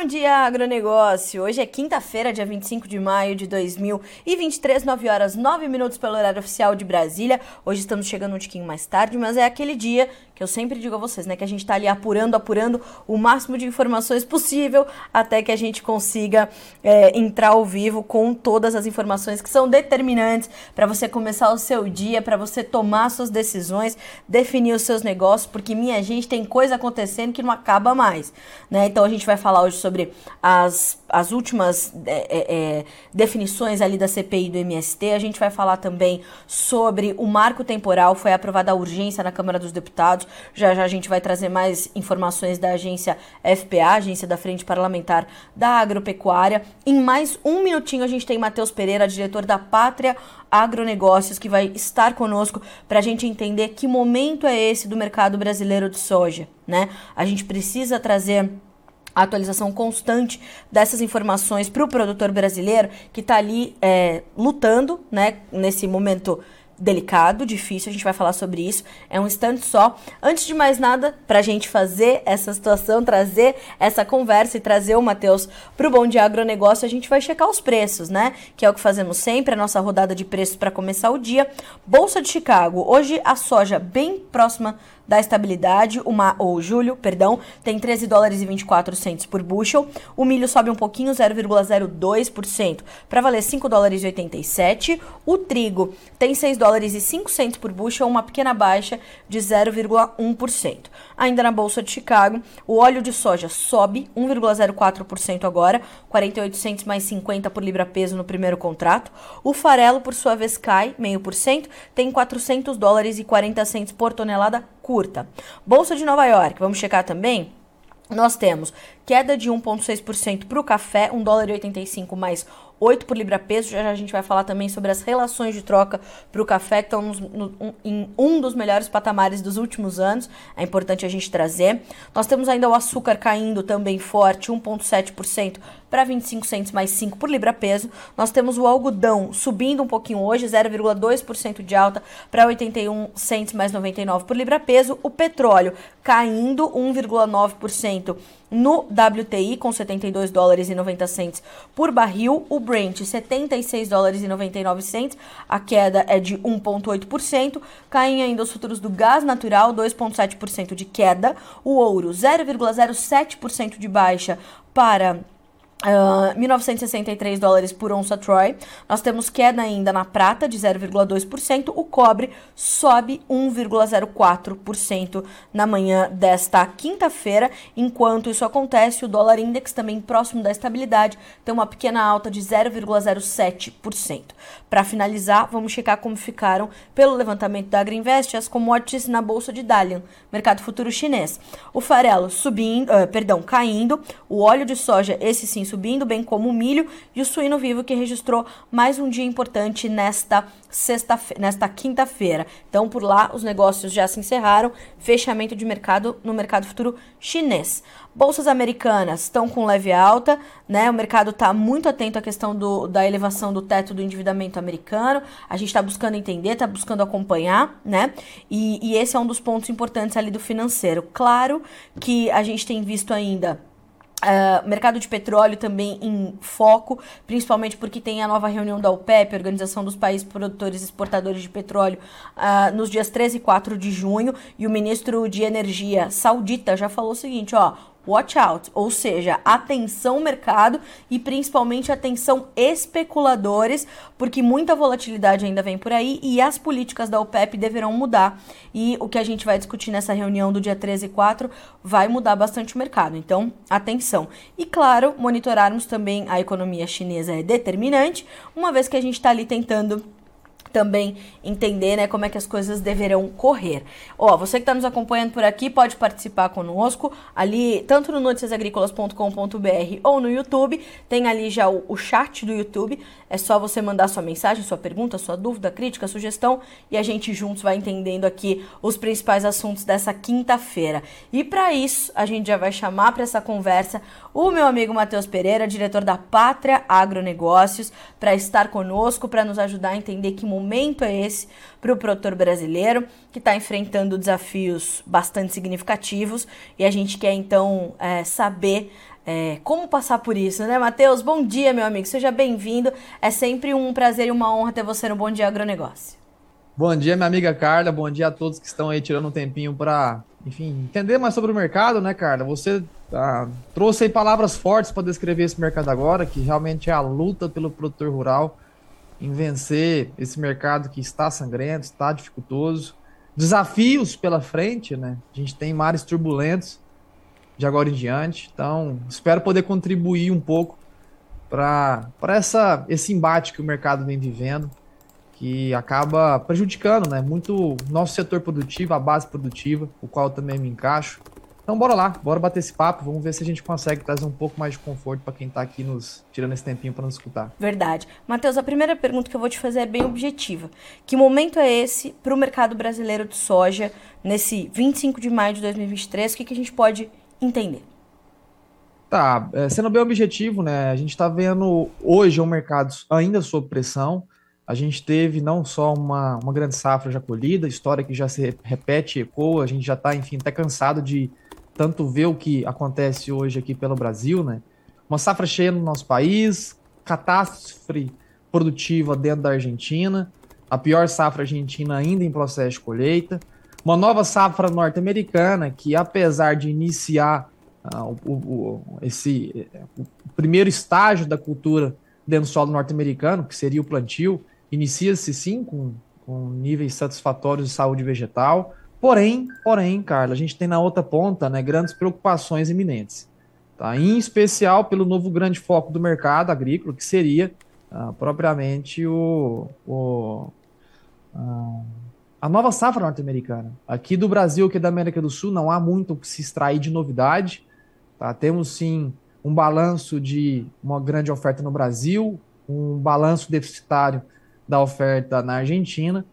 Bom dia, agronegócio! Hoje é quinta-feira, dia 25 de maio de 2023, 9 horas 9 minutos pelo horário oficial de Brasília. Hoje estamos chegando um tiquinho mais tarde, mas é aquele dia que eu sempre digo a vocês, né? Que a gente tá ali apurando, apurando o máximo de informações possível até que a gente consiga é, entrar ao vivo com todas as informações que são determinantes para você começar o seu dia, para você tomar suas decisões, definir os seus negócios, porque minha gente tem coisa acontecendo que não acaba mais, né? Então a gente vai falar hoje sobre as, as últimas é, é, é definições ali da CPI do MST. A gente vai falar também sobre o marco temporal, foi aprovada a urgência na Câmara dos Deputados. Já já a gente vai trazer mais informações da agência FPA, Agência da Frente Parlamentar da Agropecuária. Em mais um minutinho a gente tem Matheus Pereira, diretor da Pátria Agronegócios, que vai estar conosco para a gente entender que momento é esse do mercado brasileiro de soja, né? A gente precisa trazer atualização constante dessas informações para o produtor brasileiro que está ali é, lutando, né, nesse momento delicado, difícil, a gente vai falar sobre isso. É um instante só. Antes de mais nada, para a gente fazer essa situação, trazer essa conversa e trazer o Matheus para o Bom Dia Agronegócio, a gente vai checar os preços, né? Que é o que fazemos sempre, a nossa rodada de preços para começar o dia. Bolsa de Chicago, hoje a soja bem próxima da estabilidade, uma, ou julho, perdão, tem 13 dólares e 24 centos por bushel. O milho sobe um pouquinho, 0,02%, para valer 5 dólares e 87. O trigo tem 6 dólares e 5 centos por bushel, uma pequena baixa de 0,1%. Ainda na bolsa de Chicago, o óleo de soja sobe 1,04% agora, 48 centos mais 50 por libra peso no primeiro contrato. O farelo, por sua vez, cai 0,5%, tem 400 dólares e 40 centos por tonelada curta. Bolsa de Nova York, vamos checar também? Nós temos queda de 1,6% para o café, 1 dólar e 85 mais 8 por libra peso. Já, já a gente vai falar também sobre as relações de troca para o café, que estão no, em um dos melhores patamares dos últimos anos. É importante a gente trazer. Nós temos ainda o açúcar caindo também forte, 1,7% para 25 centos mais 5 por libra peso. Nós temos o algodão subindo um pouquinho hoje, 0,2% de alta para 81 centos mais 99 por libra peso. O petróleo caindo 1,9% no WTI com 72 dólares e 90 centes por barril, o Brent 76 dólares e 99 centes, a queda é de 1.8%, caem ainda os futuros do gás natural, 2.7% de queda, o ouro 0,07% de baixa para Uh, 1963 dólares por onça Troy. Nós temos queda ainda na prata de 0,2%. O cobre sobe 1,04% na manhã desta quinta-feira. Enquanto isso acontece, o dólar index também próximo da estabilidade tem uma pequena alta de 0,07%. Para finalizar, vamos checar como ficaram pelo levantamento da Agriinvest as commodities na bolsa de Dalian, mercado futuro chinês. O farelo subindo, uh, perdão, caindo. O óleo de soja, esse sim subindo, bem como o milho e o suíno vivo que registrou mais um dia importante nesta sexta nesta quinta-feira. Então, por lá os negócios já se encerraram, fechamento de mercado no mercado futuro chinês. Bolsas americanas estão com leve alta, né? O mercado está muito atento à questão do, da elevação do teto do endividamento americano. A gente está buscando entender, está buscando acompanhar, né? E, e esse é um dos pontos importantes ali do financeiro. Claro que a gente tem visto ainda Uh, mercado de petróleo também em foco, principalmente porque tem a nova reunião da OPEP, Organização dos Países Produtores e Exportadores de Petróleo, uh, nos dias 13 e 4 de junho, e o ministro de Energia saudita já falou o seguinte, ó, watch out, ou seja, atenção mercado e principalmente atenção especuladores, porque muita volatilidade ainda vem por aí e as políticas da OPEP deverão mudar. E o que a gente vai discutir nessa reunião do dia 13 e 4 vai mudar bastante o mercado. Então, atenção. E claro, monitorarmos também a economia chinesa é determinante, uma vez que a gente está ali tentando também entender né, como é que as coisas deverão correr. Ó, você que está nos acompanhando por aqui pode participar conosco ali, tanto no noticiasagricolas.com.br ou no YouTube. Tem ali já o, o, chat do YouTube. É só você mandar sua mensagem, sua pergunta, sua dúvida, crítica, sugestão e a gente juntos vai entendendo aqui os principais assuntos dessa quinta-feira. E para isso, a gente já vai chamar para essa conversa o meu amigo Matheus Pereira, diretor da Pátria Agronegócios, para estar conosco, para nos ajudar a entender que momento é esse para o produtor brasileiro, que está enfrentando desafios bastante significativos e a gente quer então é, saber é, como passar por isso, né, Matheus? Bom dia, meu amigo, seja bem-vindo. É sempre um prazer e uma honra ter você no Bom Dia Agronegócio. Bom dia, minha amiga Carla. Bom dia a todos que estão aí tirando um tempinho para, enfim, entender mais sobre o mercado, né, Carla? Você ah, trouxe aí palavras fortes para descrever esse mercado agora, que realmente é a luta pelo produtor rural em vencer esse mercado que está sangrento, está dificultoso. Desafios pela frente, né? A gente tem mares turbulentos de agora em diante. Então, espero poder contribuir um pouco para esse embate que o mercado vem vivendo que acaba prejudicando né, muito nosso setor produtivo, a base produtiva, o qual eu também me encaixo. Então bora lá, bora bater esse papo, vamos ver se a gente consegue trazer um pouco mais de conforto para quem está aqui nos tirando esse tempinho para nos escutar. Verdade. Matheus, a primeira pergunta que eu vou te fazer é bem objetiva. Que momento é esse para o mercado brasileiro de soja nesse 25 de maio de 2023? O que, que a gente pode entender? Tá, é, sendo bem objetivo, né? A gente está vendo hoje um mercado ainda sob pressão. A gente teve não só uma, uma grande safra já colhida, história que já se repete, ecoa, a gente já está, enfim, até cansado de tanto ver o que acontece hoje aqui pelo Brasil, né? Uma safra cheia no nosso país, catástrofe produtiva dentro da Argentina, a pior safra argentina ainda em processo de colheita, uma nova safra norte-americana que, apesar de iniciar uh, o, o, esse o primeiro estágio da cultura dentro do solo norte-americano, que seria o plantio, inicia-se sim com, com níveis satisfatórios de saúde vegetal, porém, porém, Carla, a gente tem na outra ponta né, grandes preocupações iminentes. Tá? Em especial pelo novo grande foco do mercado agrícola, que seria uh, propriamente o, o uh, a nova safra norte-americana. Aqui do Brasil, aqui da América do Sul, não há muito o que se extrair de novidade. Tá? Temos sim um balanço de uma grande oferta no Brasil, um balanço deficitário da oferta na Argentina,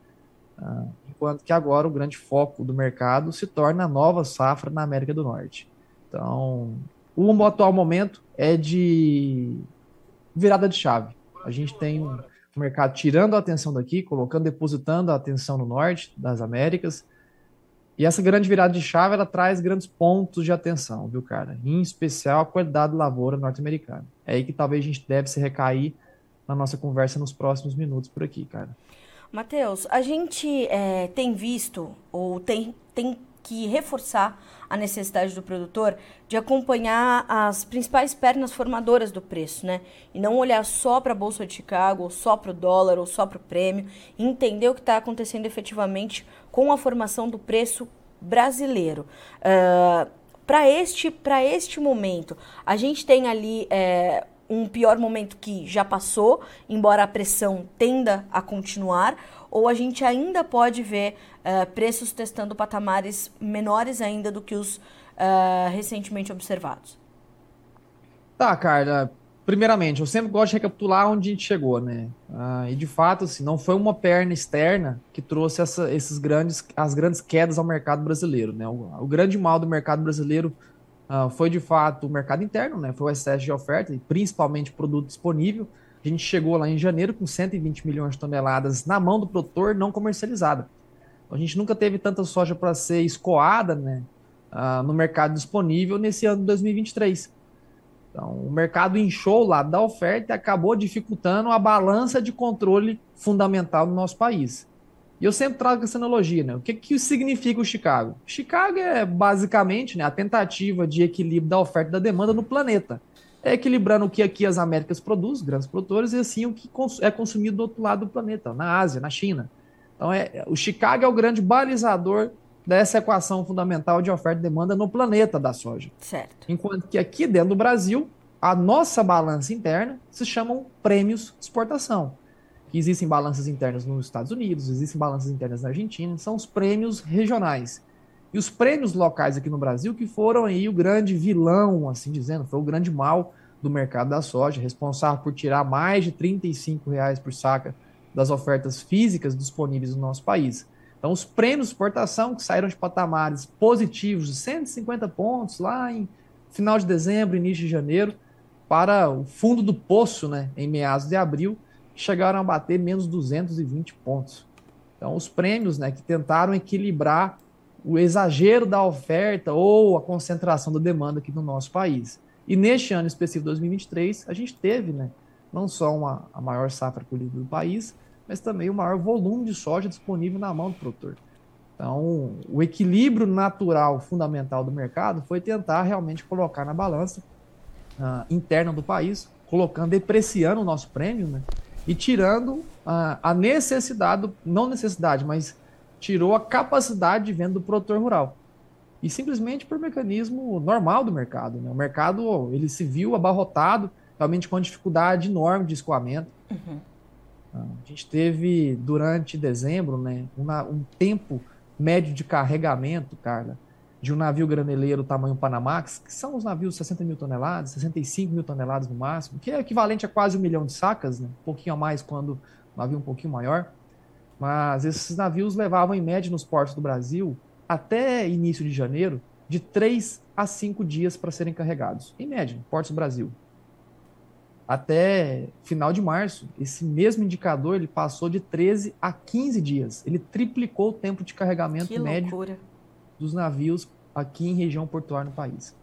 uh, enquanto que agora o grande foco do mercado se torna a nova safra na América do Norte. Então, o atual momento é de virada de chave. A gente tem um mercado tirando a atenção daqui, colocando, depositando a atenção no norte das Américas. E essa grande virada de chave, ela traz grandes pontos de atenção, viu, cara? Em especial a qualidade da lavoura norte-americana. É aí que talvez a gente deve se recair na nossa conversa nos próximos minutos por aqui, cara. Matheus, a gente é, tem visto ou tem, tem que reforçar a necessidade do produtor de acompanhar as principais pernas formadoras do preço, né? E não olhar só para a Bolsa de Chicago, ou só para o dólar, ou só para o prêmio, e entender o que está acontecendo efetivamente com a formação do preço brasileiro. Uh, para este, este momento, a gente tem ali é, um pior momento que já passou, embora a pressão tenda a continuar, ou a gente ainda pode ver uh, preços testando patamares menores ainda do que os uh, recentemente observados? Tá, Carla. Primeiramente, eu sempre gosto de recapitular onde a gente chegou, né? Uh, e de fato, assim, não foi uma perna externa que trouxe essa, esses grandes, as grandes quedas ao mercado brasileiro, né? O, o grande mal do mercado brasileiro uh, foi de fato o mercado interno, né? Foi o excesso de oferta e principalmente produto disponível. A gente chegou lá em janeiro com 120 milhões de toneladas na mão do produtor não comercializada. A gente nunca teve tanta soja para ser escoada, né? Uh, no mercado disponível nesse ano de 2023. Então, o mercado inchou lá da oferta e acabou dificultando a balança de controle fundamental no nosso país. E eu sempre trago essa analogia, né? O que, que significa o Chicago? Chicago é basicamente né, a tentativa de equilíbrio da oferta e da demanda no planeta. É equilibrando o que aqui as Américas produzem, grandes produtores, e assim o que é consumido do outro lado do planeta, na Ásia, na China. Então, é, o Chicago é o grande balizador dessa equação fundamental de oferta e demanda no planeta da soja. Certo. Enquanto que aqui dentro do Brasil, a nossa balança interna se chamam prêmios de exportação que existem balanças internas nos Estados Unidos, existem balanças internas na Argentina, são os prêmios regionais. E os prêmios locais aqui no Brasil, que foram aí o grande vilão, assim dizendo, foi o grande mal do mercado da soja, responsável por tirar mais de 35 reais por saca das ofertas físicas disponíveis no nosso país. Então, os prêmios de exportação que saíram de patamares positivos de 150 pontos lá em final de dezembro, início de janeiro, para o fundo do poço, né, em meados de abril, chegaram a bater menos 220 pontos. Então, os prêmios né, que tentaram equilibrar o exagero da oferta ou a concentração da demanda aqui no nosso país. E neste ano específico 2023, a gente teve, né, não só uma, a maior safra colhida do país, mas também o maior volume de soja disponível na mão do produtor. Então, o equilíbrio natural fundamental do mercado foi tentar realmente colocar na balança uh, interna do país, colocando, depreciando o nosso prêmio, né? E tirando uh, a necessidade, não necessidade, mas tirou a capacidade de venda do produtor rural. E simplesmente por mecanismo normal do mercado. Né? O mercado ele se viu abarrotado, realmente com dificuldade enorme de escoamento. Uhum. Ah, a gente teve durante dezembro né, uma, um tempo médio de carregamento, Carla, de um navio graneleiro tamanho Panamax, que são os navios 60 mil toneladas, 65 mil toneladas no máximo, que é equivalente a quase um milhão de sacas, né? um pouquinho a mais quando o navio um pouquinho maior. Mas esses navios levavam, em média, nos portos do Brasil, até início de janeiro, de 3 a 5 dias para serem carregados. Em média, portos do Brasil. Até final de março, esse mesmo indicador ele passou de 13 a 15 dias. Ele triplicou o tempo de carregamento que médio loucura. dos navios aqui em região portuária no país.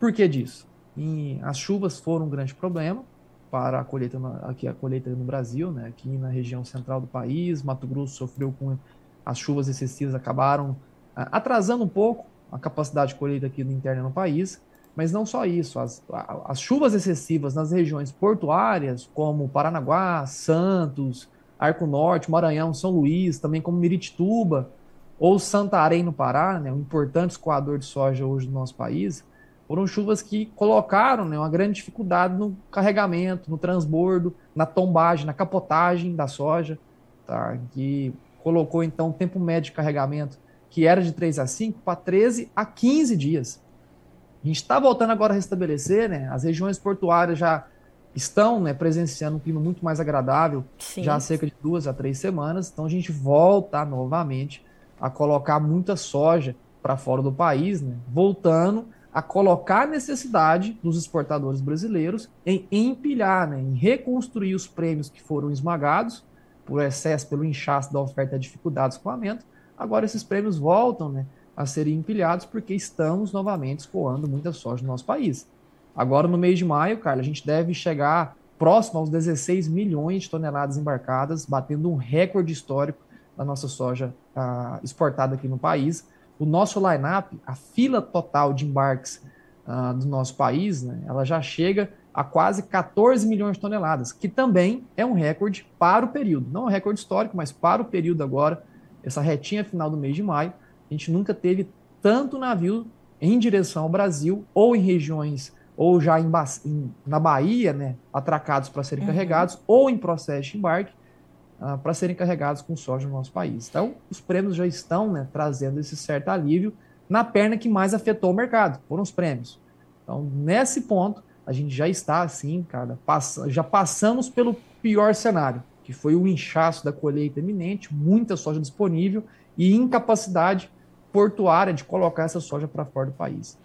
Por que disso? E as chuvas foram um grande problema para a colheita aqui a colheita no Brasil, né? Aqui na região central do país, Mato Grosso sofreu com as chuvas excessivas acabaram atrasando um pouco a capacidade de colheita aqui no interno no país, mas não só isso, as, as chuvas excessivas nas regiões portuárias, como Paranaguá, Santos, Arco Norte, Maranhão, São Luís, também como Miritituba ou Santarém no Pará, né, um importante escoador de soja hoje no nosso país, foram chuvas que colocaram né, uma grande dificuldade no carregamento, no transbordo, na tombagem, na capotagem da soja, tá? que colocou então o tempo médio de carregamento, que era de 3 a 5, para 13 a 15 dias. A gente está voltando agora a restabelecer, né? As regiões portuárias já estão né, presenciando um clima muito mais agradável Sim. já há cerca de duas a três semanas. Então a gente volta novamente a colocar muita soja para fora do país, né? voltando a colocar a necessidade dos exportadores brasileiros em empilhar, né? em reconstruir os prêmios que foram esmagados por excesso, pelo inchaço da oferta e dificuldade de escoamento. Agora esses prêmios voltam né, a serem empilhados porque estamos novamente escoando muita soja no nosso país. Agora, no mês de maio, Carla, a gente deve chegar próximo aos 16 milhões de toneladas embarcadas, batendo um recorde histórico da nossa soja uh, exportada aqui no país. O nosso line-up, a fila total de embarques uh, do nosso país, né, ela já chega a quase 14 milhões de toneladas, que também é um recorde para o período. Não é um recorde histórico, mas para o período agora, essa retinha final do mês de maio, a gente nunca teve tanto navio em direção ao Brasil ou em regiões ou já em, em, na Bahia, né, atracados para serem uhum. carregados, ou em processo de embarque uh, para serem carregados com soja no nosso país. Então, os prêmios já estão né, trazendo esse certo alívio na perna que mais afetou o mercado, foram os prêmios. Então, nesse ponto, a gente já está assim, cara, pass já passamos pelo pior cenário, que foi o inchaço da colheita iminente, muita soja disponível e incapacidade portuária de colocar essa soja para fora do país.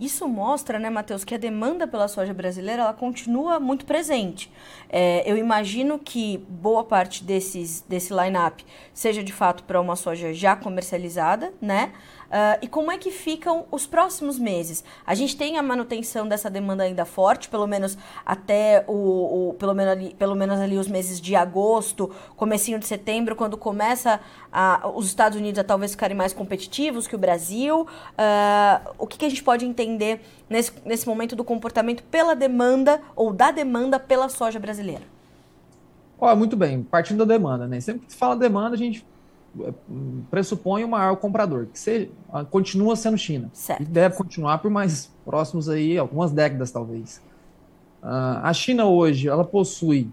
Isso mostra, né, Matheus, que a demanda pela soja brasileira ela continua muito presente. É, eu imagino que boa parte desses, desse line-up seja de fato para uma soja já comercializada, né? Uh, e como é que ficam os próximos meses? A gente tem a manutenção dessa demanda ainda forte, pelo menos até o, o pelo, menos ali, pelo menos ali os meses de agosto, comecinho de setembro, quando começa a, os Estados Unidos a talvez ficarem mais competitivos que o Brasil. Uh, o que, que a gente pode entender nesse, nesse momento do comportamento pela demanda ou da demanda pela soja brasileira? Oh, muito bem, partindo da demanda, né? Sempre que se fala demanda, a gente pressupõe o maior comprador, que se, continua sendo China. Certo. E deve continuar por mais próximos aí, algumas décadas talvez. Uh, a China hoje, ela possui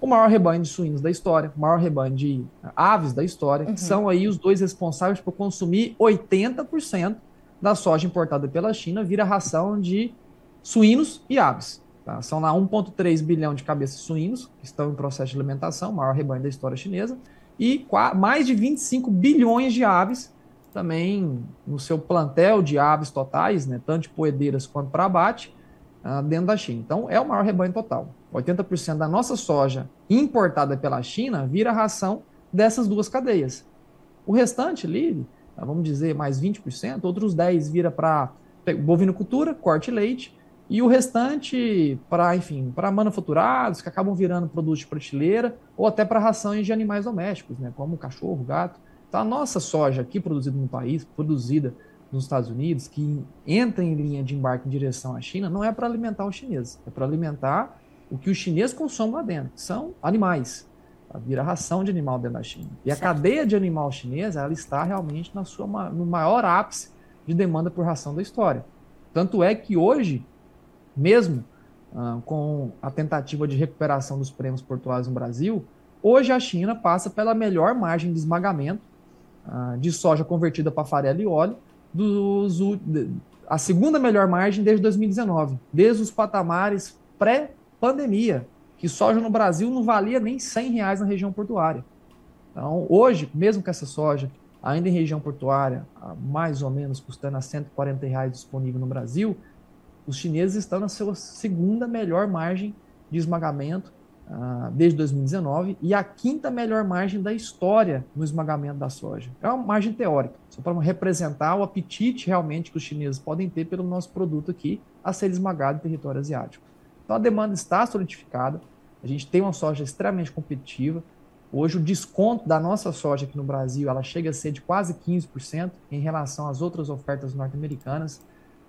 o maior rebanho de suínos da história, o maior rebanho de aves da história, uhum. que são aí os dois responsáveis por consumir 80% da soja importada pela China vira ração de suínos e aves. Tá? São lá 1,3 bilhão de cabeças de suínos que estão em processo de alimentação, o maior rebanho da história chinesa, e mais de 25 bilhões de aves também no seu plantel de aves totais, né, tanto de poedeiras quanto para abate, uh, dentro da China. Então, é o maior rebanho total. 80% da nossa soja importada pela China vira ração dessas duas cadeias. O restante ali, vamos dizer, mais 20%, outros 10% vira para bovinocultura, corte e leite, e o restante para, enfim, para manufaturados que acabam virando produtos de prateleira ou até para rações de animais domésticos, né, como cachorro, gato. Então a nossa soja aqui produzida no país, produzida nos Estados Unidos, que entra em linha de embarque em direção à China, não é para alimentar os chineses, é para alimentar o que os chineses consomem lá dentro, que são animais. Vira ração de animal dentro da China. E a cadeia de animal chinesa, ela está realmente na sua, no maior ápice de demanda por ração da história. Tanto é que hoje, mesmo ah, com a tentativa de recuperação dos prêmios portuários no Brasil, hoje a China passa pela melhor margem de esmagamento ah, de soja convertida para farelo e óleo, dos, a segunda melhor margem desde 2019, desde os patamares pré-pandemia, que soja no Brasil não valia nem 100 reais na região portuária. Então, hoje, mesmo com essa soja ainda em região portuária, mais ou menos custando a 140 reais disponível no Brasil, os chineses estão na sua segunda melhor margem de esmagamento uh, desde 2019 e a quinta melhor margem da história no esmagamento da soja. É uma margem teórica, só para representar o apetite realmente que os chineses podem ter pelo nosso produto aqui a ser esmagado em território asiático. Então a demanda está solidificada, a gente tem uma soja extremamente competitiva, Hoje o desconto da nossa soja aqui no Brasil, ela chega a ser de quase 15% em relação às outras ofertas norte-americanas.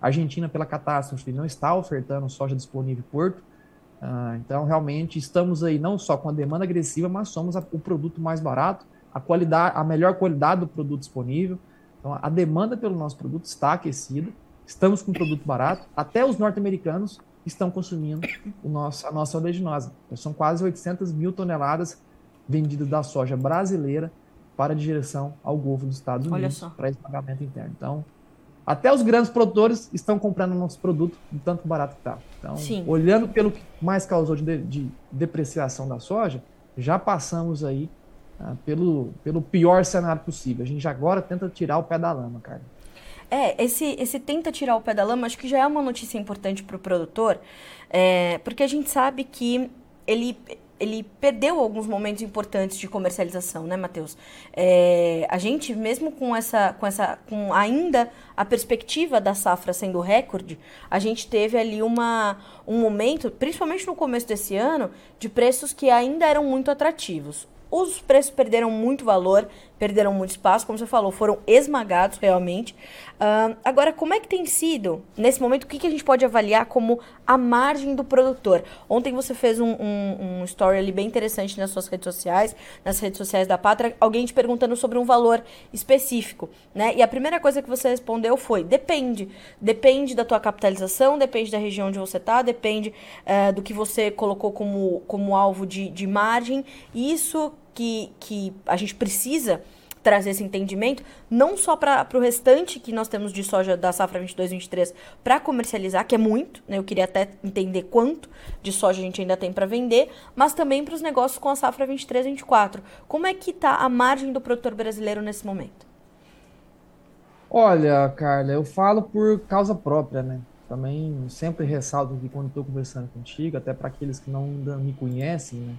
A Argentina, pela catástrofe, não está ofertando soja disponível em Porto. Uh, então, realmente, estamos aí não só com a demanda agressiva, mas somos a, o produto mais barato, a qualidade, a melhor qualidade do produto disponível. Então, a demanda pelo nosso produto está aquecida. Estamos com um produto barato. Até os norte-americanos estão consumindo o nosso, a nossa oleaginosa. Então, são quase 800 mil toneladas vendidas da soja brasileira para a direção ao Golfo dos Estados Unidos para esmagamento interno. Então, até os grandes produtores estão comprando nosso produto de tanto barato que está. Então, Sim. olhando pelo que mais causou de, de, depreciação da soja, já passamos aí ah, pelo, pelo pior cenário possível. A gente agora tenta tirar o pé da lama, cara. É, esse, esse tenta tirar o pé da lama, acho que já é uma notícia importante para o produtor, é, porque a gente sabe que ele ele perdeu alguns momentos importantes de comercialização, né, Matheus? É, a gente, mesmo com essa, com essa, com ainda a perspectiva da safra sendo recorde, a gente teve ali uma, um momento, principalmente no começo desse ano, de preços que ainda eram muito atrativos. Os preços perderam muito valor, perderam muito espaço, como você falou, foram esmagados realmente. Uh, agora, como é que tem sido, nesse momento, o que, que a gente pode avaliar como a margem do produtor? Ontem você fez um, um, um, story ali bem interessante nas suas redes sociais, nas redes sociais da Pátria, alguém te perguntando sobre um valor específico, né? E a primeira coisa que você respondeu foi, depende. Depende da tua capitalização, depende da região onde você está, depende uh, do que você colocou como, como alvo de, de margem. E isso que, que a gente precisa trazer esse entendimento, não só para o restante que nós temos de soja da safra 22-23 para comercializar, que é muito, né? eu queria até entender quanto de soja a gente ainda tem para vender, mas também para os negócios com a safra 23-24. Como é que está a margem do produtor brasileiro nesse momento? Olha, Carla, eu falo por causa própria, né? Também sempre ressalto que quando estou conversando contigo, até para aqueles que não me conhecem, né?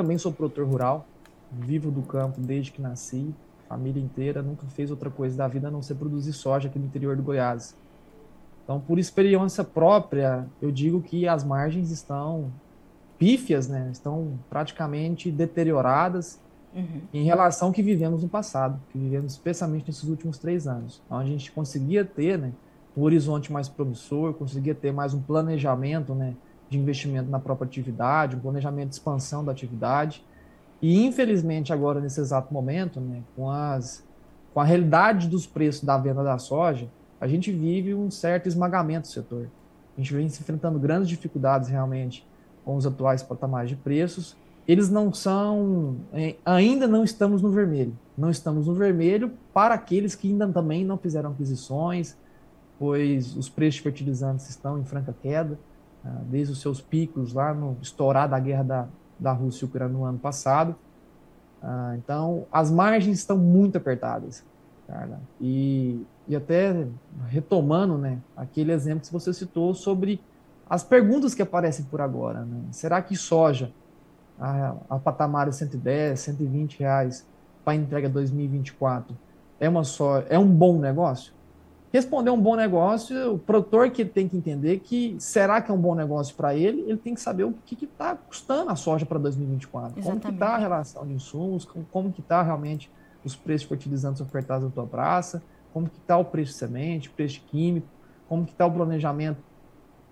Também sou produtor rural, vivo do campo desde que nasci, família inteira, nunca fez outra coisa da vida a não ser produzir soja aqui no interior do Goiás. Então, por experiência própria, eu digo que as margens estão pífias, né? Estão praticamente deterioradas uhum. em relação ao que vivemos no passado, que vivemos especialmente nesses últimos três anos, onde a gente conseguia ter, né, um horizonte mais promissor, conseguia ter mais um planejamento, né, de investimento na própria atividade, um planejamento de expansão da atividade. E infelizmente agora nesse exato momento, né, com as com a realidade dos preços da venda da soja, a gente vive um certo esmagamento do setor. A gente vem se enfrentando grandes dificuldades realmente com os atuais patamares de preços. Eles não são, é, ainda não estamos no vermelho. Não estamos no vermelho para aqueles que ainda também não fizeram aquisições, pois os preços de fertilizantes estão em franca queda, desde os seus picos lá no estourar da guerra da, da Rússia e Ucrânia no ano passado. Ah, então, as margens estão muito apertadas, Carla. E, e até retomando né, aquele exemplo que você citou sobre as perguntas que aparecem por agora. Né? Será que soja a, a patamar de 110, 120 reais para entrega 2024 é, uma só, é um bom negócio? Responder um bom negócio, o produtor que tem que entender que será que é um bom negócio para ele, ele tem que saber o que está custando a soja para 2024, Exatamente. como que está a relação de insumos, como, como que está realmente os preços de fertilizantes ofertados na tua praça, como que está o preço de semente, preço de químico, como que está o planejamento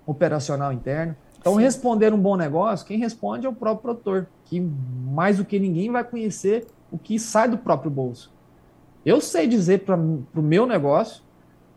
operacional interno. Então, Sim. responder um bom negócio, quem responde é o próprio produtor, que mais do que ninguém vai conhecer o que sai do próprio bolso. Eu sei dizer para o meu negócio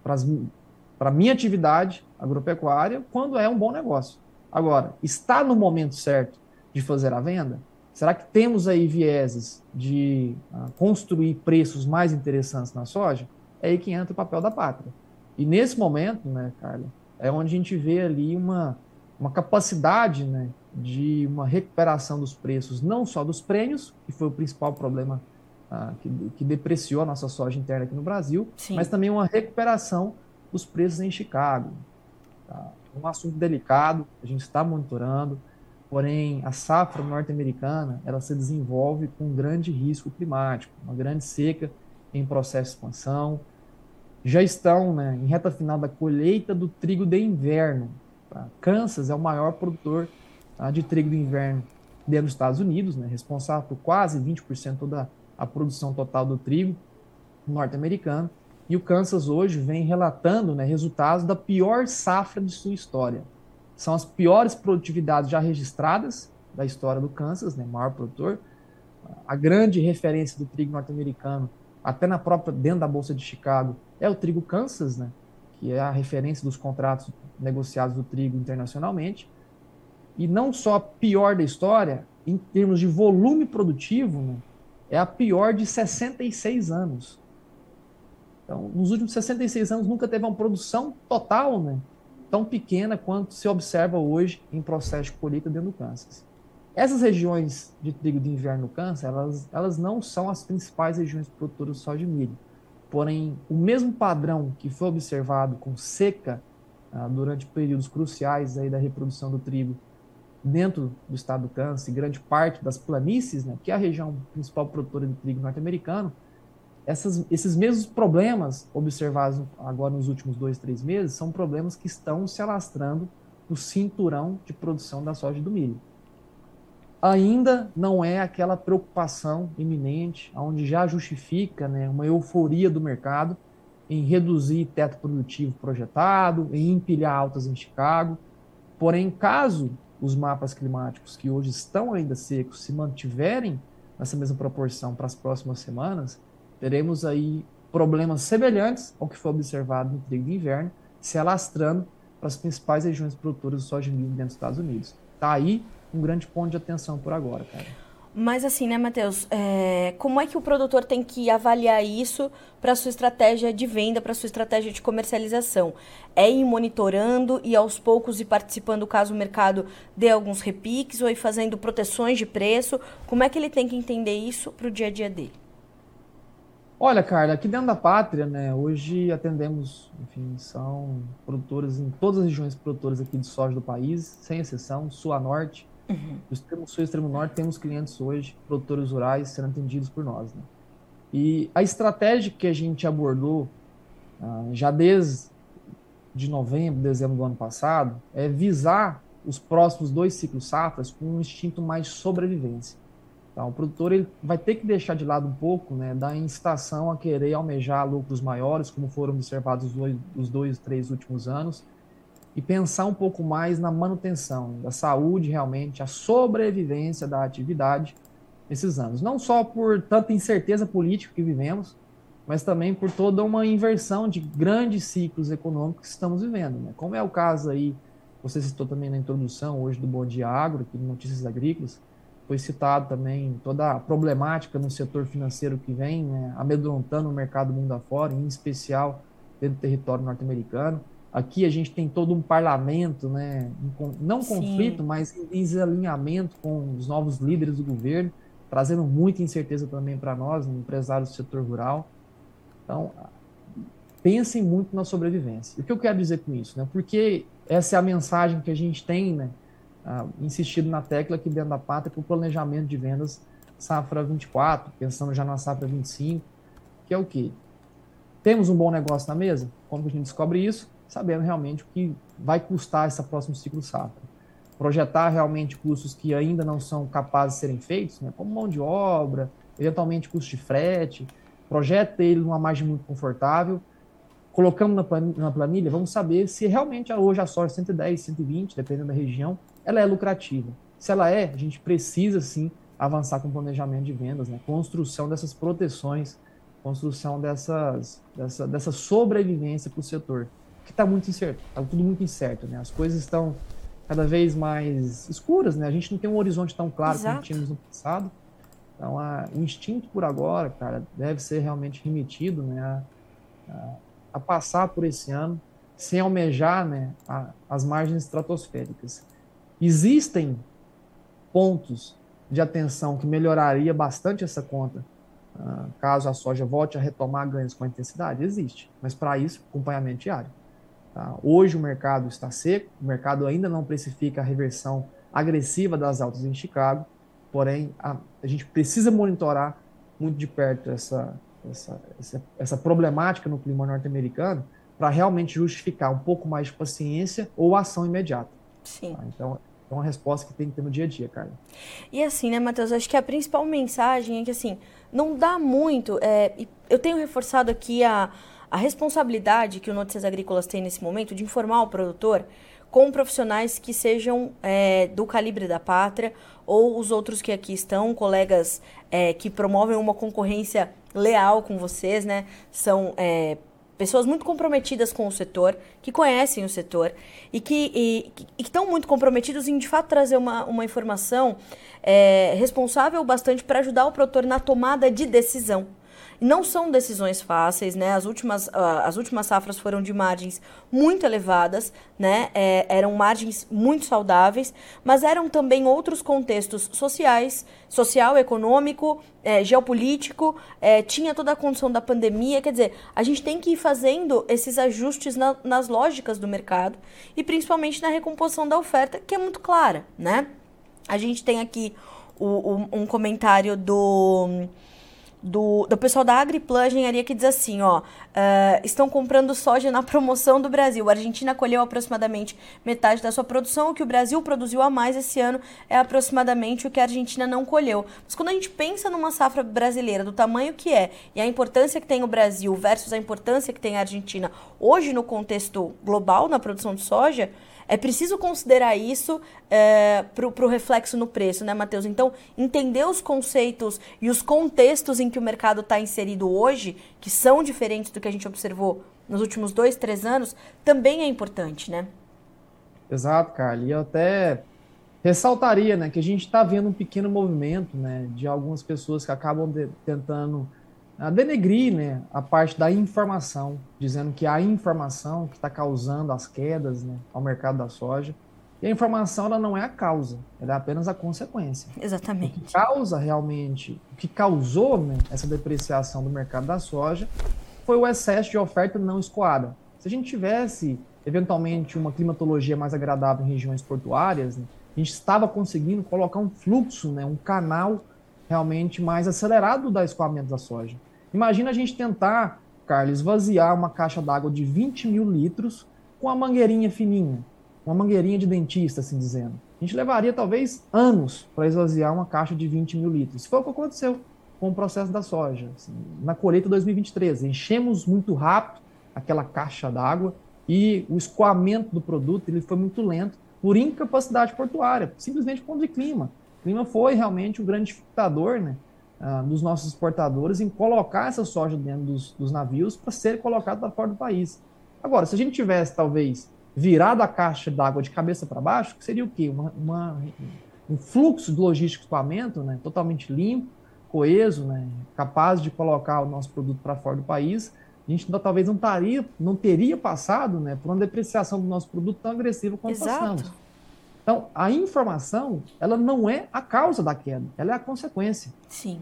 para a minha atividade agropecuária quando é um bom negócio. Agora, está no momento certo de fazer a venda? Será que temos aí vieses de uh, construir preços mais interessantes na soja? É aí que entra o papel da pátria. E nesse momento, né, Carla, é onde a gente vê ali uma, uma capacidade né, de uma recuperação dos preços, não só dos prêmios, que foi o principal problema ah, que, que, depreciou a nossa soja interna aqui no Brasil, Sim. mas também uma recuperação dos preços em Chicago. Tá? Um assunto delicado, a gente está monitorando, porém a safra norte-americana ela se desenvolve com um grande risco climático, uma grande seca em processo de expansão. Já estão né, em reta final da colheita do trigo de inverno. Tá? Kansas é o maior produtor tá, de trigo de inverno dentro dos Estados Unidos, né, responsável por quase 20% da a produção total do trigo norte-americano. E o Kansas hoje vem relatando né, resultados da pior safra de sua história. São as piores produtividades já registradas da história do Kansas, né, maior produtor. A grande referência do trigo norte-americano, até na própria dentro da bolsa de Chicago, é o trigo Kansas, né, que é a referência dos contratos negociados do trigo internacionalmente. E não só a pior da história, em termos de volume produtivo, né, é a pior de 66 anos. Então, nos últimos 66 anos nunca teve uma produção total, né, tão pequena quanto se observa hoje em processo de colheita dentro do Kansas. Essas regiões de trigo de inverno no Kansas, elas, elas não são as principais regiões produtoras soja de milho. Porém, o mesmo padrão que foi observado com seca ah, durante períodos cruciais aí da reprodução do trigo dentro do estado do Kansas grande parte das planícies, né, que é a região principal produtora de trigo norte-americano, esses mesmos problemas observados agora nos últimos dois, três meses são problemas que estão se alastrando no cinturão de produção da soja e do milho. Ainda não é aquela preocupação iminente, onde já justifica né, uma euforia do mercado em reduzir teto produtivo projetado, em empilhar altas em Chicago. Porém, caso os mapas climáticos que hoje estão ainda secos se mantiverem nessa mesma proporção para as próximas semanas, teremos aí problemas semelhantes ao que foi observado no trigo de inverno, se alastrando para as principais regiões produtoras de soja e milho dentro dos Estados Unidos. Está aí um grande ponto de atenção por agora, cara. Mas assim, né, Matheus? É, como é que o produtor tem que avaliar isso para sua estratégia de venda, para sua estratégia de comercialização? É ir monitorando e aos poucos ir participando caso o mercado dê alguns repiques ou ir fazendo proteções de preço? Como é que ele tem que entender isso para o dia a dia dele? Olha, Carla, aqui dentro da pátria, né, hoje atendemos, enfim, são produtores em todas as regiões produtoras aqui de soja do país, sem exceção, sul a norte, Uhum. Do extremo sul e extremo norte temos clientes hoje, produtores rurais, sendo atendidos por nós. Né? E a estratégia que a gente abordou ah, já desde de novembro, dezembro do ano passado, é visar os próximos dois ciclos safras com um instinto mais de sobrevivência. Então, o produtor ele vai ter que deixar de lado um pouco né, da incitação a querer almejar lucros maiores, como foram observados os dois, os dois três últimos anos, e pensar um pouco mais na manutenção da saúde, realmente, a sobrevivência da atividade nesses anos. Não só por tanta incerteza política que vivemos, mas também por toda uma inversão de grandes ciclos econômicos que estamos vivendo. Né? Como é o caso aí, você citou também na introdução hoje do Bom Dia Agro, aqui no Notícias Agrícolas, foi citado também toda a problemática no setor financeiro que vem né, amedrontando o mercado mundo afora, em especial dentro do território norte-americano. Aqui a gente tem todo um parlamento, né, não conflito, Sim. mas em desalinhamento com os novos líderes do governo, trazendo muita incerteza também para nós, empresários do setor rural. Então, pensem muito na sobrevivência. O que eu quero dizer com isso? Né? Porque essa é a mensagem que a gente tem né, uh, insistido na tecla aqui dentro da pátria para o planejamento de vendas safra 24, pensando já na safra 25, que é o quê? temos um bom negócio na mesa? Quando a gente descobre isso, sabendo realmente o que vai custar esse próximo ciclo safra. Projetar realmente custos que ainda não são capazes de serem feitos, né, como mão de obra, eventualmente custo de frete, projeta ele numa margem muito confortável, colocamos na planilha, vamos saber se realmente hoje a soja 110, 120, dependendo da região, ela é lucrativa. Se ela é, a gente precisa sim avançar com planejamento de vendas, né? construção dessas proteções, construção dessas, dessa, dessa sobrevivência para o setor, que está muito incerto, está tudo muito incerto, né? As coisas estão cada vez mais escuras, né? A gente não tem um horizonte tão claro Exato. como tínhamos no passado. Então, a, o instinto por agora, cara, deve ser realmente remetido, né? A, a, a passar por esse ano sem almejar, né? As margens estratosféricas. Existem pontos de atenção que melhoraria bastante essa conta, uh, caso a soja volte a retomar ganhos com a intensidade? Existe, mas para isso, acompanhamento diário. Tá? Hoje o mercado está seco, o mercado ainda não precifica a reversão agressiva das altas em Chicago, porém a, a gente precisa monitorar muito de perto essa, essa, essa, essa problemática no clima norte-americano para realmente justificar um pouco mais de paciência ou ação imediata. Sim. Tá? Então, é uma resposta que tem que ter no dia a dia, cara. E assim, né, Matheus? Acho que a principal mensagem é que, assim, não dá muito. É, eu tenho reforçado aqui a, a responsabilidade que o Notícias Agrícolas tem nesse momento de informar o produtor com profissionais que sejam é, do calibre da pátria ou os outros que aqui estão, colegas é, que promovem uma concorrência leal com vocês, né? São é, pessoas muito comprometidas com o setor, que conhecem o setor e que estão muito comprometidos em, de fato, trazer uma, uma informação é, responsável bastante para ajudar o produtor na tomada de decisão. Não são decisões fáceis, né? As últimas, uh, as últimas safras foram de margens muito elevadas, né? É, eram margens muito saudáveis, mas eram também outros contextos sociais, social, econômico, é, geopolítico, é, tinha toda a condição da pandemia. Quer dizer, a gente tem que ir fazendo esses ajustes na, nas lógicas do mercado e principalmente na recomposição da oferta, que é muito clara, né? A gente tem aqui o, o, um comentário do do, do pessoal da Agriplan Engenharia que diz assim, ó, uh, estão comprando soja na promoção do Brasil. A Argentina colheu aproximadamente metade da sua produção, o que o Brasil produziu a mais esse ano é aproximadamente o que a Argentina não colheu. Mas quando a gente pensa numa safra brasileira do tamanho que é e a importância que tem o Brasil versus a importância que tem a Argentina hoje no contexto global na produção de soja, é preciso considerar isso é, para o reflexo no preço, né, Matheus? Então, entender os conceitos e os contextos em que o mercado está inserido hoje, que são diferentes do que a gente observou nos últimos dois, três anos, também é importante, né? Exato, Carly. E eu até ressaltaria né, que a gente está vendo um pequeno movimento né, de algumas pessoas que acabam de, tentando a denegrir né, a parte da informação, dizendo que a informação que está causando as quedas né, ao mercado da soja. E a informação ela não é a causa, ela é apenas a consequência. Exatamente. O que causa realmente, o que causou né, essa depreciação do mercado da soja foi o excesso de oferta não escoada. Se a gente tivesse, eventualmente, uma climatologia mais agradável em regiões portuárias, né, a gente estava conseguindo colocar um fluxo, né, um canal realmente mais acelerado da escoamento da soja. Imagina a gente tentar, Carlos, esvaziar uma caixa d'água de 20 mil litros com uma mangueirinha fininha, uma mangueirinha de dentista, assim dizendo. A gente levaria talvez anos para esvaziar uma caixa de 20 mil litros. Foi o que aconteceu com o processo da soja. Assim, na colheita 2023, enchemos muito rápido aquela caixa d'água e o escoamento do produto ele foi muito lento por incapacidade portuária, simplesmente por conta de clima. O clima foi realmente um grande dificultador né, uh, dos nossos exportadores em colocar essa soja dentro dos, dos navios para ser colocada para fora do país. Agora, se a gente tivesse, talvez, virado a caixa d'água de cabeça para baixo, seria o quê? Uma, uma, um fluxo de logístico de equipamento né, totalmente limpo, coeso, né, capaz de colocar o nosso produto para fora do país, a gente talvez não, taria, não teria passado né, por uma depreciação do nosso produto tão agressiva quanto Exato. passamos. Então, a informação, ela não é a causa da queda, ela é a consequência. Sim.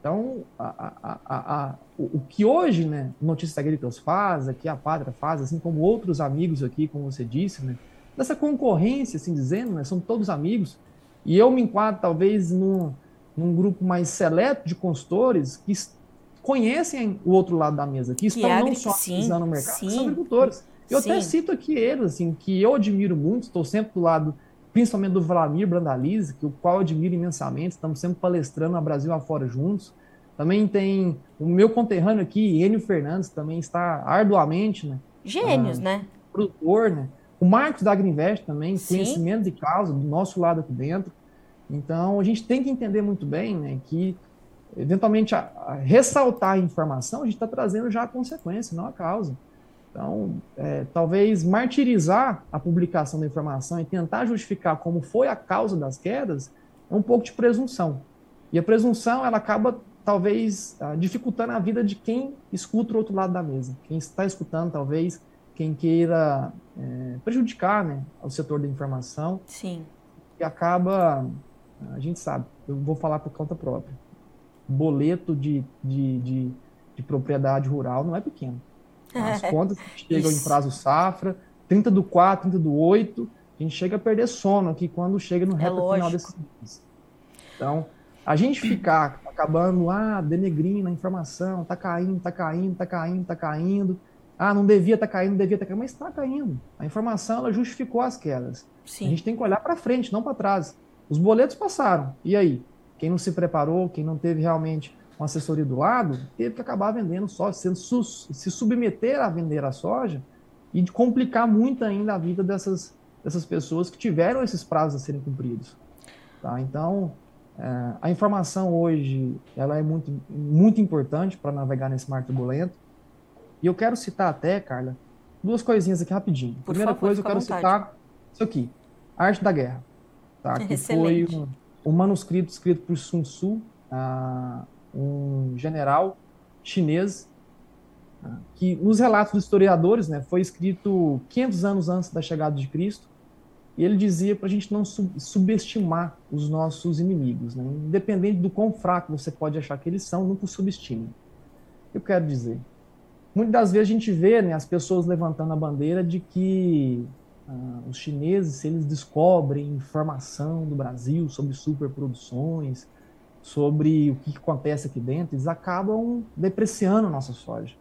Então, a, a, a, o, que hoje, né, Notícias Agrícolas faz, aqui a Pátria faz, assim como outros amigos aqui, como você disse, né, dessa concorrência, assim dizendo, né, são todos amigos, e eu me enquadro talvez num, num grupo mais seleto de consultores que conhecem o outro lado da mesa, que, que estão não só utilizando o mercado, sim, são agricultores. Eu sim. até cito aqui eles, assim, que eu admiro muito, estou sempre do lado, principalmente do Vladimir Brandalize, que o qual admiro imensamente, estamos sempre palestrando a Brasil afora juntos. Também tem o meu conterrâneo aqui, Enio Fernandes, também está arduamente, né? Gênios, ah, né? Produtor, né? O Marcos da Agriinvest também, Sim. conhecimento de causa, do nosso lado aqui dentro. Então, a gente tem que entender muito bem né, que, eventualmente, a, a ressaltar a informação, a gente está trazendo já a consequência, não a causa. Então, é, talvez martirizar a publicação da informação e tentar justificar como foi a causa das quedas é um pouco de presunção. E a presunção, ela acaba talvez uh, dificultando a vida de quem escuta o outro lado da mesa. Quem está escutando, talvez, quem queira é, prejudicar né, o setor da informação. Sim. E acaba, a gente sabe, eu vou falar por conta própria. Boleto de, de, de, de propriedade rural não é pequeno. As contas chegam em prazo safra, 30 do 4, 30 do 8, a gente chega a perder sono aqui quando chega no é reta final desse mês. Então, a gente ficar acabando, ah, denegrindo a informação, tá caindo, tá caindo, tá caindo, tá caindo. Ah, não devia tá caindo, não devia tá caindo, mas está caindo. A informação ela justificou as quedas. Sim. A gente tem que olhar para frente, não para trás. Os boletos passaram. E aí? Quem não se preparou, quem não teve realmente uma assessoria do lado, teve que acabar vendendo soja, sendo se submeter a vender a soja e de complicar muito ainda a vida dessas, dessas pessoas que tiveram esses prazos a serem cumpridos. Tá? Então, é, a informação hoje ela é muito, muito importante para navegar nesse mar turbulento. E eu quero citar até, Carla, duas coisinhas aqui rapidinho. Por Primeira favor, coisa, eu quero citar isso aqui, Arte da Guerra. Tá? Que foi um, um, manuscrito escrito por Sun Tzu, um general chinês, uh, que nos relatos dos historiadores né, foi escrito 500 anos antes da chegada de Cristo, e ele dizia para a gente não sub subestimar os nossos inimigos. Né? Independente do quão fraco você pode achar que eles são, nunca subestime. Eu quero dizer, muitas das vezes a gente vê né, as pessoas levantando a bandeira de que ah, os chineses, se eles descobrem informação do Brasil sobre superproduções, sobre o que acontece aqui dentro, eles acabam depreciando a nossa soja.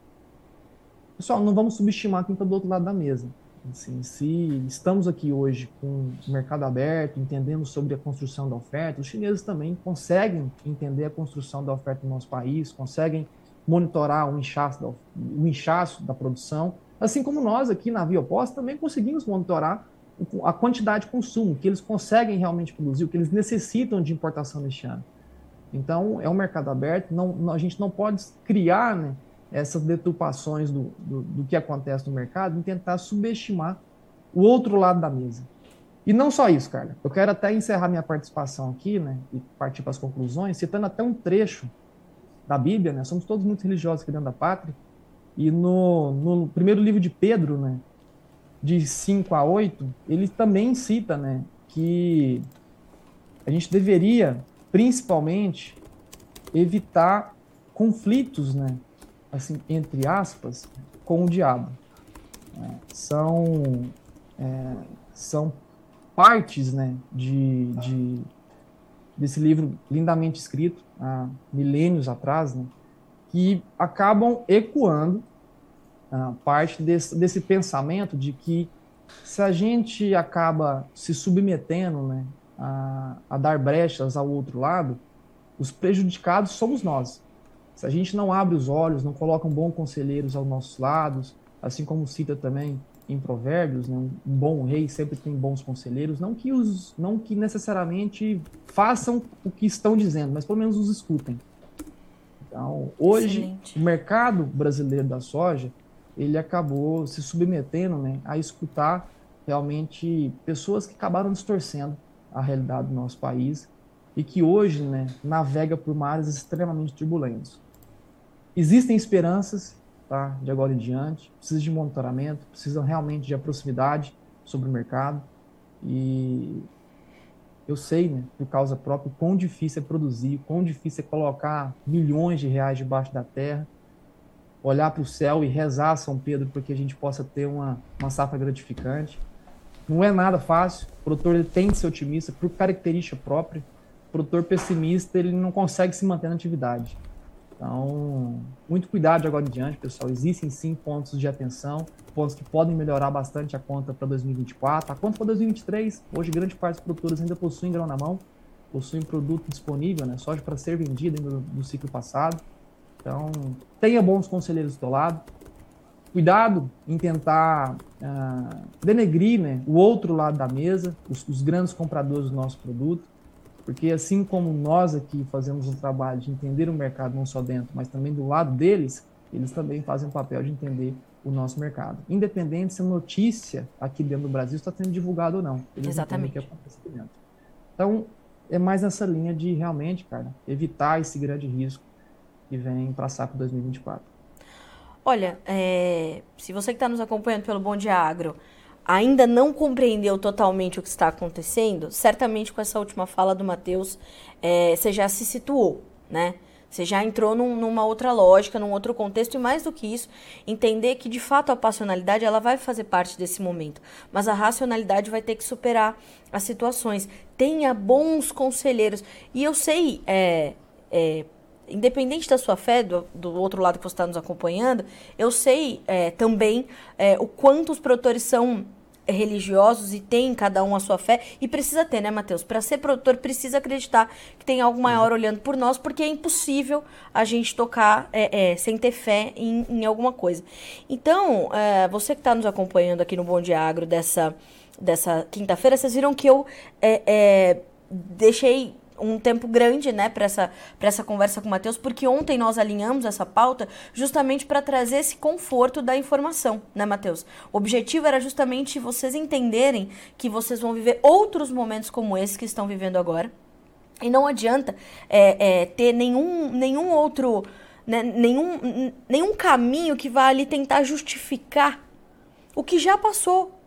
Pessoal, não vamos subestimar quem está do outro lado da mesa. Assim, se estamos aqui hoje com o mercado aberto, entendendo sobre a construção da oferta, os chineses também conseguem entender a construção da oferta no nosso país, conseguem monitorar o inchaço da, o inchaço da produção, assim como nós aqui na Via Oposta também conseguimos monitorar a quantidade de consumo, que eles conseguem realmente produzir, o que eles necessitam de importação neste ano. Então, é um mercado aberto, não, a gente não pode criar né, essas deturpações do, do, do, que acontece no mercado e tentar subestimar o outro lado da mesa. E não só isso, Carla. Eu quero até encerrar minha participação aqui, né, e partir para as conclusões, citando até um trecho da Bíblia, né? Somos todos muito religiosos aqui dentro da pátria. E no, no primeiro livro de Pedro, né, de 5 a 8, ele também cita, né, que a gente deveria, principalmente, evitar conflitos, né, assim, entre aspas, com o diabo. É, são, é, são partes né, de, de, desse livro lindamente escrito há milênios atrás, né, que acabam ecoando parte desse, desse pensamento de que se a gente acaba se submetendo né, a, a dar brechas ao outro lado, os prejudicados somos nós. Se a gente não abre os olhos, não coloca um bom conselheiros aos nossos lados, assim como cita também em Provérbios, né, um bom rei sempre tem bons conselheiros, não que os, não que necessariamente façam o que estão dizendo, mas pelo menos os escutem. Então, hoje Excelente. o mercado brasileiro da soja, ele acabou se submetendo, né, a escutar realmente pessoas que acabaram distorcendo a realidade do nosso país e que hoje, né, navega por mares extremamente turbulentos. Existem esperanças tá, de agora em diante, precisa de monitoramento, precisa realmente de proximidade sobre o mercado. E eu sei, né, por causa própria, quão difícil é produzir, quão difícil é colocar milhões de reais debaixo da terra, olhar para o céu e rezar São Pedro para que a gente possa ter uma, uma safra gratificante. Não é nada fácil, o produtor ele tem que ser otimista por característica própria. O produtor pessimista ele não consegue se manter na atividade. Então, muito cuidado agora em diante, pessoal. Existem sim pontos de atenção, pontos que podem melhorar bastante a conta para 2024. A conta para 2023, hoje grande parte dos produtores ainda possuem grão na mão, possuem produto disponível, né, soja para ser vendido no, no ciclo passado. Então, tenha bons conselheiros do lado. Cuidado em tentar uh, denegrir né, o outro lado da mesa, os, os grandes compradores do nosso produto porque assim como nós aqui fazemos um trabalho de entender o mercado não só dentro, mas também do lado deles, eles também fazem o papel de entender o nosso mercado. Independente se a notícia aqui dentro do Brasil está sendo divulgada ou não. Eles Exatamente. O que acontece dentro. Então, é mais nessa linha de realmente, cara, evitar esse grande risco que vem para a safra 2024. Olha, é, se você que está nos acompanhando pelo Bom Dia Agro ainda não compreendeu totalmente o que está acontecendo, certamente com essa última fala do Matheus, é, você já se situou, né? Você já entrou num, numa outra lógica, num outro contexto, e mais do que isso, entender que de fato a passionalidade ela vai fazer parte desse momento, mas a racionalidade vai ter que superar as situações. Tenha bons conselheiros. E eu sei, é, é, independente da sua fé, do, do, outro lado que você está nos acompanhando, eu sei é, também é, o quanto os produtores são religiosos e tem cada um a sua fé e precisa ter, né, Mateus? Para ser produtor precisa acreditar que tem algo maior olhando por nós, porque é impossível a gente tocar é, é, sem ter fé em, em alguma coisa. Então, é, você que está nos acompanhando aqui no Bom Dia Agro dessa dessa quinta-feira, vocês viram que eu é, é, deixei um tempo grande, né, para essa, essa conversa com o Matheus, porque ontem nós alinhamos essa pauta justamente para trazer esse conforto da informação, né, Matheus? O objetivo era justamente vocês entenderem que vocês vão viver outros momentos como esse que estão vivendo agora. E não adianta é, é, ter nenhum, nenhum outro, né, nenhum, nenhum caminho que vá ali tentar justificar o que já passou.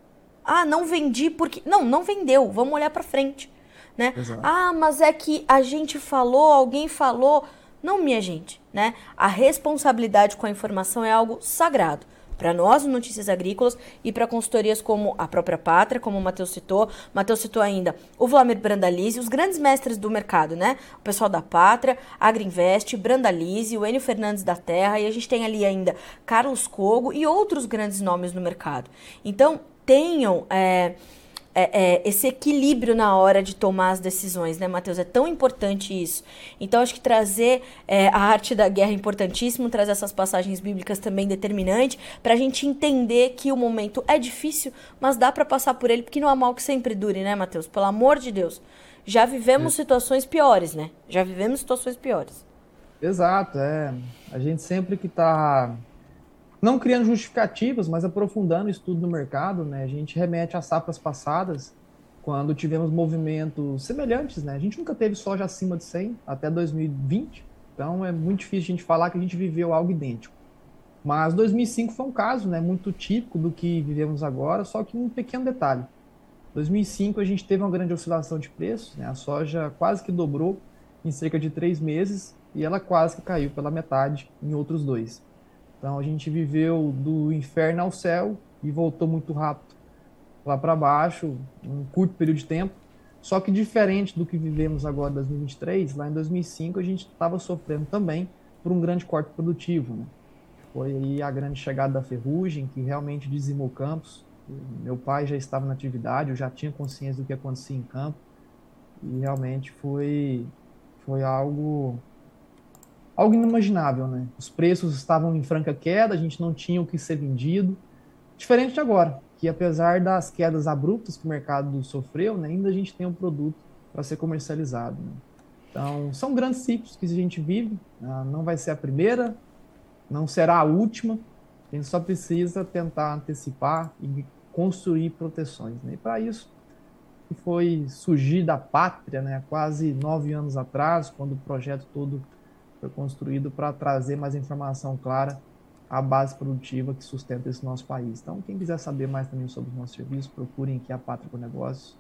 Ah, não vendi porque. Não, não vendeu. Vamos olhar para frente né? Exato. Ah, mas é que a gente falou, alguém falou. Não, minha gente, né? A responsabilidade com a informação é algo sagrado para nós, Notícias Agrícolas, e para consultorias como a própria Pátria, como o Matheus citou. Matheus citou ainda o Vlamir Brandalize, os grandes mestres do mercado, né? O pessoal da Pátria, Agriinvest, Brandalize, o Enio Fernandes da Terra, e a gente tem ali ainda Carlos Cogo e outros grandes nomes no mercado. Então, tenham. É, é, é, esse equilíbrio na hora de tomar as decisões, né, Matheus? É tão importante isso. Então, acho que trazer é, a arte da guerra é importantíssimo, trazer essas passagens bíblicas também determinante, para a gente entender que o momento é difícil, mas dá para passar por ele, porque não há mal que sempre dure, né, Matheus? Pelo amor de Deus. Já vivemos é. situações piores, né? Já vivemos situações piores. Exato, é. A gente sempre que está não criando justificativas, mas aprofundando o estudo do mercado, né? A gente remete às safras passadas, quando tivemos movimentos semelhantes, né? A gente nunca teve soja acima de 100 até 2020, então é muito difícil a gente falar que a gente viveu algo idêntico. Mas 2005 foi um caso, né, muito típico do que vivemos agora, só que um pequeno detalhe. 2005 a gente teve uma grande oscilação de preços, né? A soja quase que dobrou em cerca de três meses e ela quase que caiu pela metade em outros dois. Então a gente viveu do inferno ao céu e voltou muito rápido lá para baixo, um curto período de tempo. Só que diferente do que vivemos agora em 2023, lá em 2005 a gente estava sofrendo também por um grande corte produtivo. Né? Foi aí a grande chegada da ferrugem, que realmente dizimou campos. Meu pai já estava na atividade, eu já tinha consciência do que acontecia em campo. E realmente foi, foi algo algo inimaginável, né? Os preços estavam em franca queda, a gente não tinha o que ser vendido. Diferente de agora, que apesar das quedas abruptas que o mercado sofreu, né, ainda a gente tem um produto para ser comercializado. Né? Então, são grandes ciclos que a gente vive, né? não vai ser a primeira, não será a última, a gente só precisa tentar antecipar e construir proteções. Né? E para isso, que foi surgir da pátria, né, quase nove anos atrás, quando o projeto todo foi construído para trazer mais informação clara à base produtiva que sustenta esse nosso país. Então, quem quiser saber mais também sobre os nossos serviços, procurem aqui a Pátria com Negócios.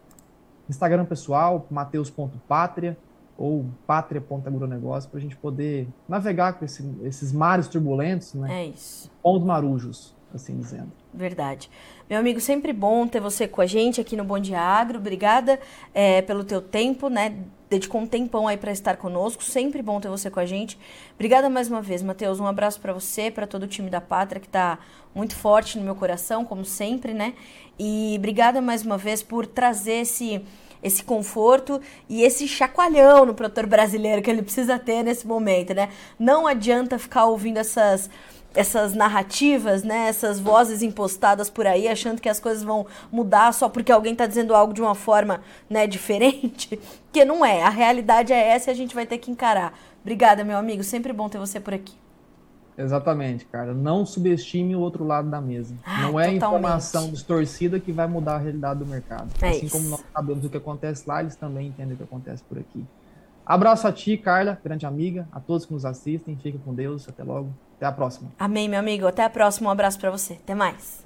Instagram pessoal, mateus.pátria ou pátria.agronegócio, para a gente poder navegar com esse, esses mares turbulentos, né? É isso. Pontos marujos. Assim dizendo. Verdade. Meu amigo, sempre bom ter você com a gente aqui no Bom Dia Agro. Obrigada é, pelo teu tempo, né? Dedicou um tempão aí para estar conosco. Sempre bom ter você com a gente. Obrigada mais uma vez, Matheus. Um abraço para você, para todo o time da Pátria que está muito forte no meu coração, como sempre, né? E obrigada mais uma vez por trazer esse esse conforto e esse chacoalhão no produtor brasileiro que ele precisa ter nesse momento, né? Não adianta ficar ouvindo essas essas narrativas, né, essas vozes impostadas por aí, achando que as coisas vão mudar só porque alguém está dizendo algo de uma forma, né, diferente, que não é. A realidade é essa e a gente vai ter que encarar. Obrigada, meu amigo. Sempre bom ter você por aqui. Exatamente, cara. Não subestime o outro lado da mesa. Ah, não é totalmente. informação distorcida que vai mudar a realidade do mercado. É assim isso. como nós sabemos o que acontece lá, eles também entendem o que acontece por aqui. Abraço a ti, Carla, grande amiga, a todos que nos assistem. Fica com Deus. Até logo. Até a próxima. Amém, meu amigo. Até a próxima. Um abraço para você. Até mais.